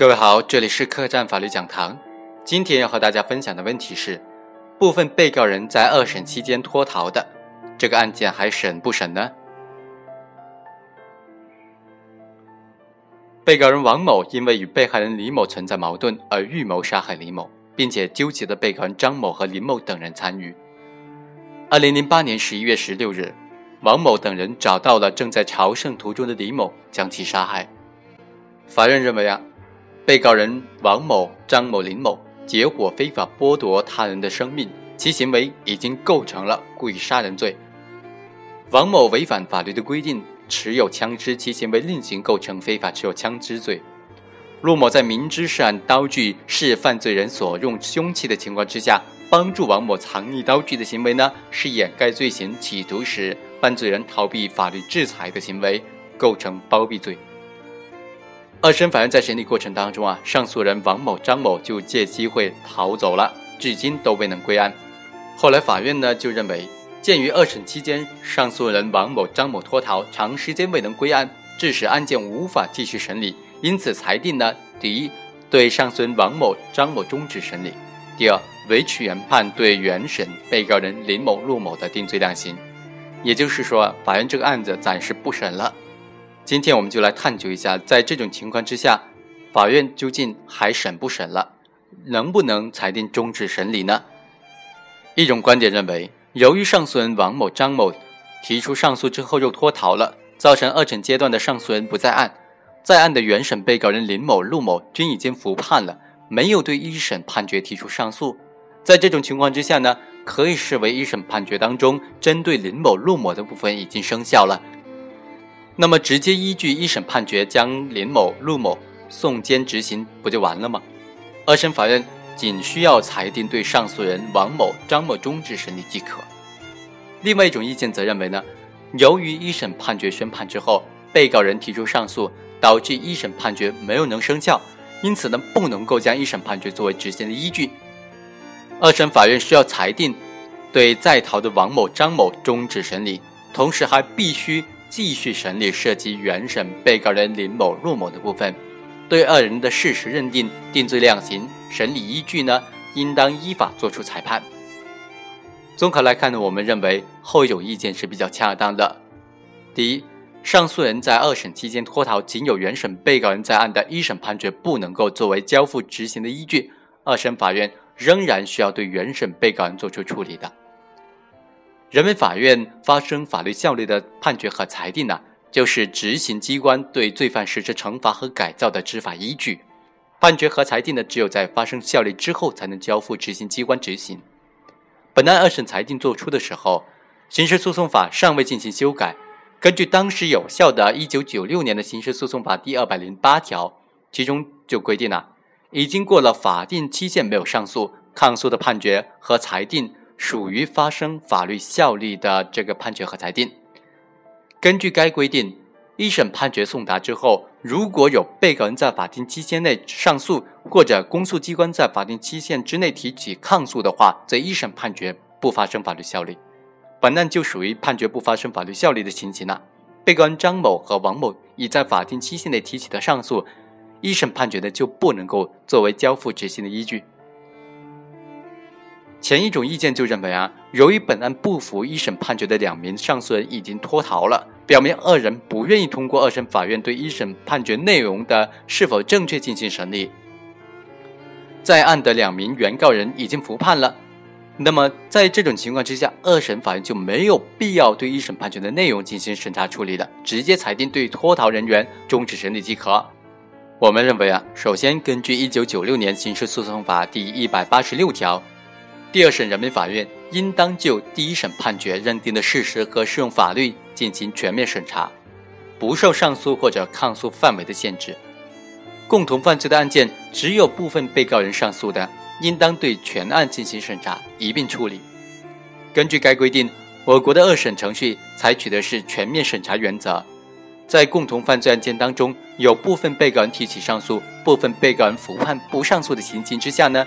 各位好，这里是客栈法律讲堂。今天要和大家分享的问题是：部分被告人在二审期间脱逃的这个案件还审不审呢？被告人王某因为与被害人李某存在矛盾而预谋杀害李某，并且纠集的被告人张某和林某等人参与。二零零八年十一月十六日，王某等人找到了正在朝圣途中的李某，将其杀害。法院认为啊。被告人王某、张某、林某结伙非法剥夺他人的生命，其行为已经构成了故意杀人罪。王某违反法律的规定持有枪支，其行为另行构成非法持有枪支罪。陆某在明知涉案刀具是犯罪人所用凶器的情况之下，帮助王某藏匿刀具的行为呢，是掩盖罪行，企图使犯罪人逃避法律制裁的行为，构成包庇罪。二审法院在审理过程当中啊，上诉人王某、张某就借机会逃走了，至今都未能归案。后来法院呢就认为，鉴于二审期间上诉人王某、张某脱逃，长时间未能归案，致使案件无法继续审理，因此裁定呢：第一，对上诉人王某、张某终止审理；第二，维持原判，对原审被告人林某、陆某的定罪量刑。也就是说，法院这个案子暂时不审了。今天我们就来探究一下，在这种情况之下，法院究竟还审不审了？能不能裁定终止审理呢？一种观点认为，由于上诉人王某、张某提出上诉之后又脱逃了，造成二审阶段的上诉人不在案，在案的原审被告人林某、陆某均已经服判了，没有对一审判决提出上诉。在这种情况之下呢，可以视为一审判决当中针对林某、陆某的部分已经生效了。那么，直接依据一审判决将林某、陆某送监执行，不就完了吗？二审法院仅需要裁定对上诉人王某、张某终止审理即可。另外一种意见则认为呢，由于一审判决宣判之后，被告人提出上诉，导致一审判决没有能生效，因此呢，不能够将一审判决作为执行的依据。二审法院需要裁定对在逃的王某、张某终止审理，同时还必须。继续审理涉及原审被告人林某、陆某的部分，对二人的事实认定、定罪量刑、审理依据呢，应当依法作出裁判。综合来看呢，我们认为后一种意见是比较恰当的。第一，上诉人在二审期间脱逃，仅有原审被告人在案的一审判决不能够作为交付执行的依据，二审法院仍然需要对原审被告人作出处理的。人民法院发生法律效力的判决和裁定呢，就是执行机关对罪犯实施惩罚和改造的执法依据。判决和裁定呢，只有在发生效力之后才能交付执行机关执行。本案二审裁定作出的时候，刑事诉讼法尚未进行修改。根据当时有效的1996年的刑事诉讼法第二百零八条，其中就规定了，已经过了法定期限没有上诉、抗诉的判决和裁定。属于发生法律效力的这个判决和裁定。根据该规定，一审判决送达之后，如果有被告人在法定期限内上诉，或者公诉机关在法定期限之内提起抗诉的话，则一审判决不发生法律效力。本案就属于判决不发生法律效力的情形了。被告人张某和王某已在法定期限内提起的上诉，一审判决呢就不能够作为交付执行的依据。前一种意见就认为啊，由于本案不服一审判决的两名上诉人已经脱逃了，表明二人不愿意通过二审法院对一审判决内容的是否正确进行审理。在案的两名原告人已经服判了，那么在这种情况之下，二审法院就没有必要对一审判决的内容进行审查处理了，直接裁定对脱逃人员终止审理即可。我们认为啊，首先根据一九九六年刑事诉讼法第一百八十六条。第二审人民法院应当就第一审判决认定的事实和适用法律进行全面审查，不受上诉或者抗诉范围的限制。共同犯罪的案件只有部分被告人上诉的，应当对全案进行审查，一并处理。根据该规定，我国的二审程序采取的是全面审查原则。在共同犯罪案件当中，有部分被告人提起上诉，部分被告人服判不上诉的情形之下呢？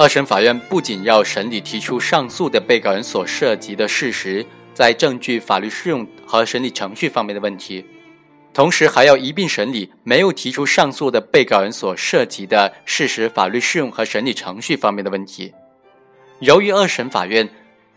二审法院不仅要审理提出上诉的被告人所涉及的事实，在证据、法律适用和审理程序方面的问题，同时还要一并审理没有提出上诉的被告人所涉及的事实、法律适用和审理程序方面的问题。由于二审法院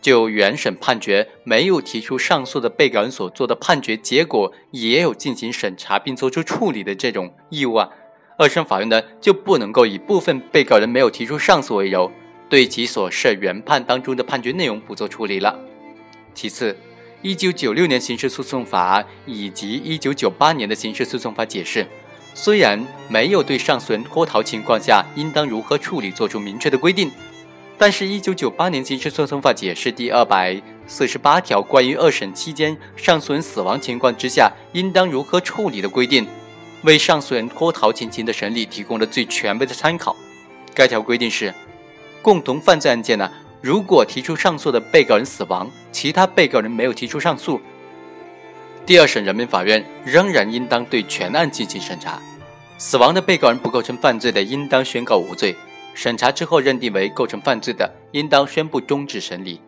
就原审判决没有提出上诉的被告人所做的判决结果也有进行审查并作出处理的这种义务啊，二审法院呢就不能够以部分被告人没有提出上诉为由，对其所涉原判当中的判决内容不做处理了。其次。一九九六年刑事诉讼法以及一九九八年的刑事诉讼法解释，虽然没有对上诉人脱逃情况下应当如何处理作出明确的规定，但是，一九九八年刑事诉讼法解释第二百四十八条关于二审期间上诉人死亡情况之下应当如何处理的规定，为上诉人脱逃情形的审理提供了最权威的参考。该条规定是，共同犯罪案件呢。如果提出上诉的被告人死亡，其他被告人没有提出上诉，第二审人民法院仍然应当对全案进行审查。死亡的被告人不构成犯罪的，应当宣告无罪；审查之后认定为构成犯罪的，应当宣布终止审理。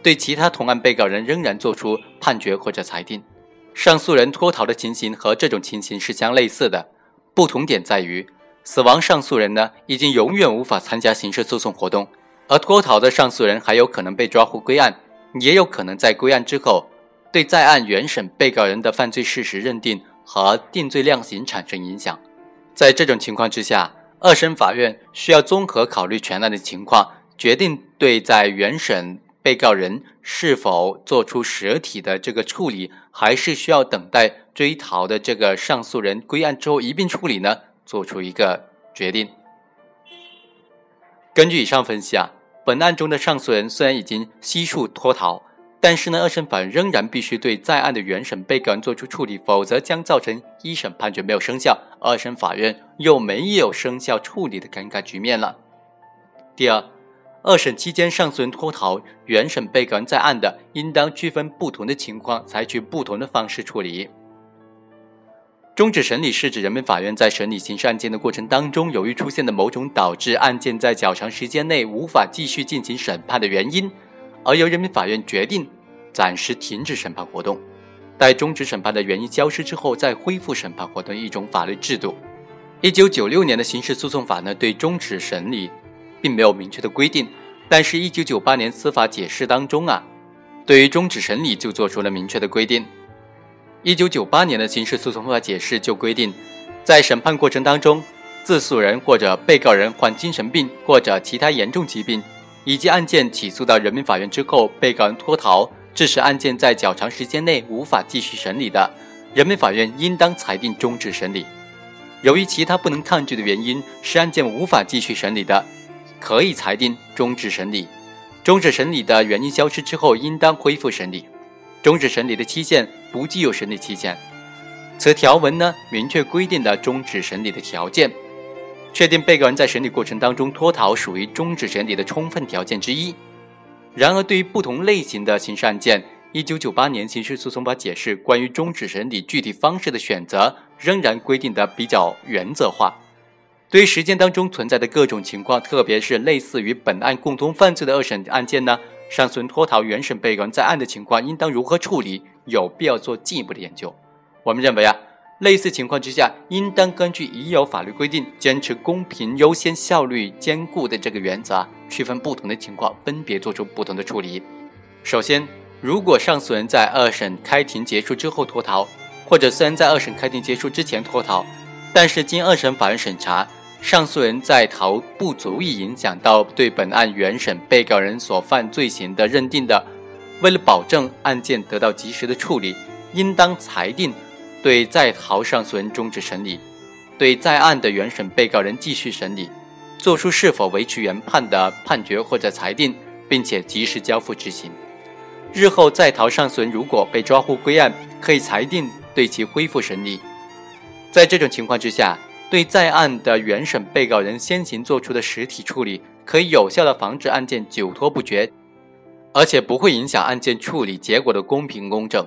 对其他同案被告人仍然作出判决或者裁定。上诉人脱逃的情形和这种情形是相类似的，不同点在于，死亡上诉人呢已经永远无法参加刑事诉讼活动。而脱逃的上诉人还有可能被抓获归案，也有可能在归案之后，对在案原审被告人的犯罪事实认定和定罪量刑产生影响。在这种情况之下，二审法院需要综合考虑全案的情况，决定对在原审被告人是否做出实体的这个处理，还是需要等待追逃的这个上诉人归案之后一并处理呢？做出一个决定。根据以上分析啊。本案中的上诉人虽然已经悉数脱逃，但是呢，二审法院仍然必须对在案的原审被告人作出处理，否则将造成一审判决没有生效，二审法院又没有生效处理的尴尬局面了。第二，二审期间上诉人脱逃，原审被告人在案的，应当区分不同的情况，采取不同的方式处理。终止审理是指人民法院在审理刑事案件的过程当中，由于出现的某种导致案件在较长时间内无法继续进行审判的原因，而由人民法院决定暂时停止审判活动，待终止审判的原因消失之后再恢复审判活动一种法律制度。一九九六年的刑事诉讼法呢，对终止审理并没有明确的规定，但是，一九九八年司法解释当中啊，对于终止审理就做出了明确的规定。一九九八年的刑事诉讼法解释就规定，在审判过程当中，自诉人或者被告人患精神病或者其他严重疾病，以及案件起诉到人民法院之后，被告人脱逃，致使案件在较长时间内无法继续审理的，人民法院应当裁定终止审理。由于其他不能抗拒的原因使案件无法继续审理的，可以裁定终止审理。终止审理的原因消失之后，应当恢复审理。终止审理的期限不计有审理期限。此条文呢，明确规定了终止审理的条件，确定被告人在审理过程当中脱逃属于终止审理的充分条件之一。然而，对于不同类型的刑事案件，一九九八年刑事诉讼法解释关于终止审理具体方式的选择仍然规定的比较原则化。对于实践当中存在的各种情况，特别是类似于本案共同犯罪的二审案件呢？上诉人脱逃原审被告人在案的情况应当如何处理？有必要做进一步的研究。我们认为啊，类似情况之下，应当根据已有法律规定，坚持公平优先、效率兼顾的这个原则，区分不同的情况，分别做出不同的处理。首先，如果上诉人在二审开庭结束之后脱逃，或者虽然在二审开庭结束之前脱逃，但是经二审法院审查。上诉人在逃不足以影响到对本案原审被告人所犯罪行的认定的，为了保证案件得到及时的处理，应当裁定对在逃上诉人终止审理，对在案的原审被告人继续审理，作出是否维持原判的判决或者裁定，并且及时交付执行。日后在逃上诉人如果被抓获归案，可以裁定对其恢复审理。在这种情况之下。对在案的原审被告人先行作出的实体处理，可以有效的防止案件久拖不决，而且不会影响案件处理结果的公平公正。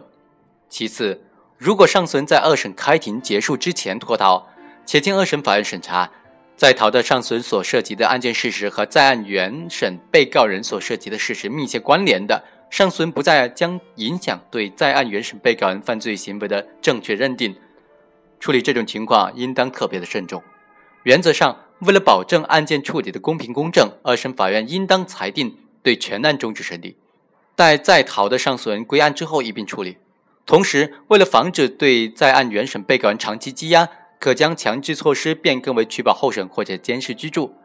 其次，如果上诉人在二审开庭结束之前脱逃，且经二审法院审查，在逃的上诉人所涉及的案件事实和在案原审被告人所涉及的事实密切关联的，上诉人不再将影响对在案原审被告人犯罪行为的正确认定。处理这种情况应当特别的慎重。原则上，为了保证案件处理的公平公正，二审法院应当裁定对全案终止审理，待在逃的上诉人归案之后一并处理。同时，为了防止对在案原审被告人长期羁押，可将强制措施变更为取保候审或者监视居住。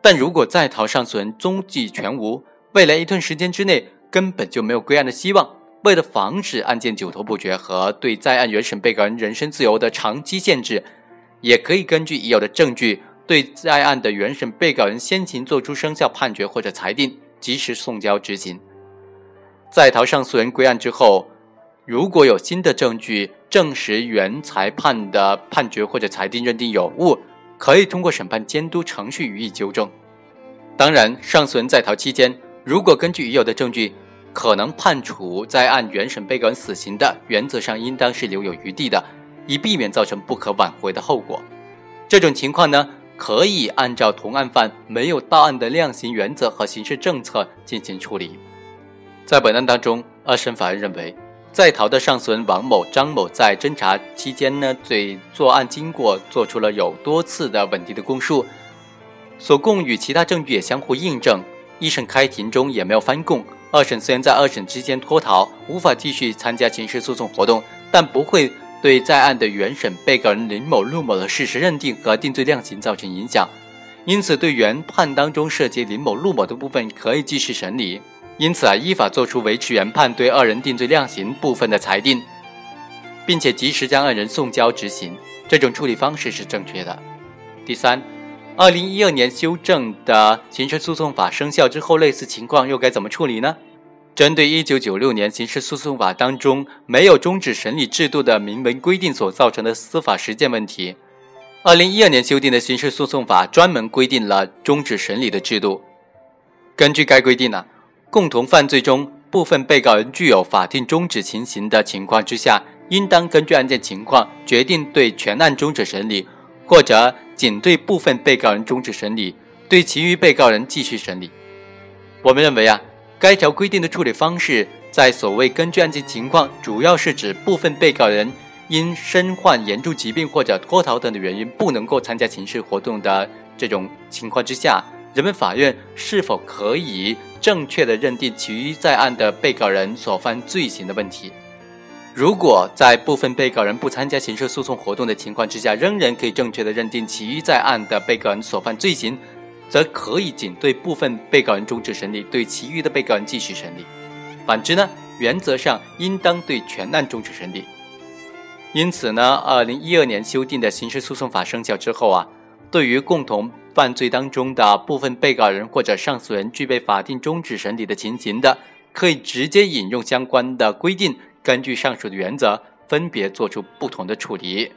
但如果在逃上诉人踪迹全无，未来一段时间之内根本就没有归案的希望。为了防止案件久拖不决和对在案原审被告人人身自由的长期限制，也可以根据已有的证据，对在案的原审被告人先行作出生效判决或者裁定，及时送交执行。在逃上诉人归案之后，如果有新的证据证实原裁判的判决或者裁定认定有误，可以通过审判监督程序予以纠正。当然，上诉人在逃期间，如果根据已有的证据，可能判处在案原审被告人死刑的，原则上应当是留有余地的，以避免造成不可挽回的后果。这种情况呢，可以按照同案犯没有到案的量刑原则和刑事政策进行处理。在本案当中，二审法院认为，在逃的上诉人王某、张某在侦查期间呢，对作案经过做出了有多次的稳定的供述，所供与其他证据也相互印证，一审开庭中也没有翻供。二审虽然在二审之间脱逃，无法继续参加刑事诉讼活动，但不会对在案的原审被告人林某、陆某的事实认定和定罪量刑造成影响，因此对原判当中涉及林某、陆某的部分可以继续审理。因此啊，依法作出维持原判对二人定罪量刑部分的裁定，并且及时将二人送交执行，这种处理方式是正确的。第三。二零一二年修正的刑事诉讼法生效之后，类似情况又该怎么处理呢？针对一九九六年刑事诉讼法当中没有终止审理制度的明文规定所造成的司法实践问题，二零一二年修订的刑事诉讼法专门规定了终止审理的制度。根据该规定呢，共同犯罪中部分被告人具有法定终止情形的情况之下，应当根据案件情况决定对全案终止审理，或者。仅对部分被告人终止审理，对其余被告人继续审理。我们认为啊，该条规定的处理方式，在所谓根据案件情况，主要是指部分被告人因身患严重疾病或者脱逃等的原因不能够参加刑事活动的这种情况之下，人民法院是否可以正确的认定其余在案的被告人所犯罪行的问题。如果在部分被告人不参加刑事诉讼活动的情况之下，仍然可以正确的认定其余在案的被告人所犯罪行，则可以仅对部分被告人终止审理，对其余的被告人继续审理。反之呢，原则上应当对全案终止审理。因此呢，二零一二年修订的刑事诉讼法生效之后啊，对于共同犯罪当中的部分被告人或者上诉人具备法定终止审理的情形的，可以直接引用相关的规定。根据上述的原则，分别做出不同的处理。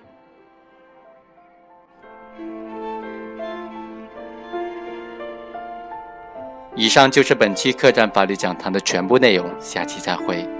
以上就是本期客栈法律讲堂的全部内容，下期再会。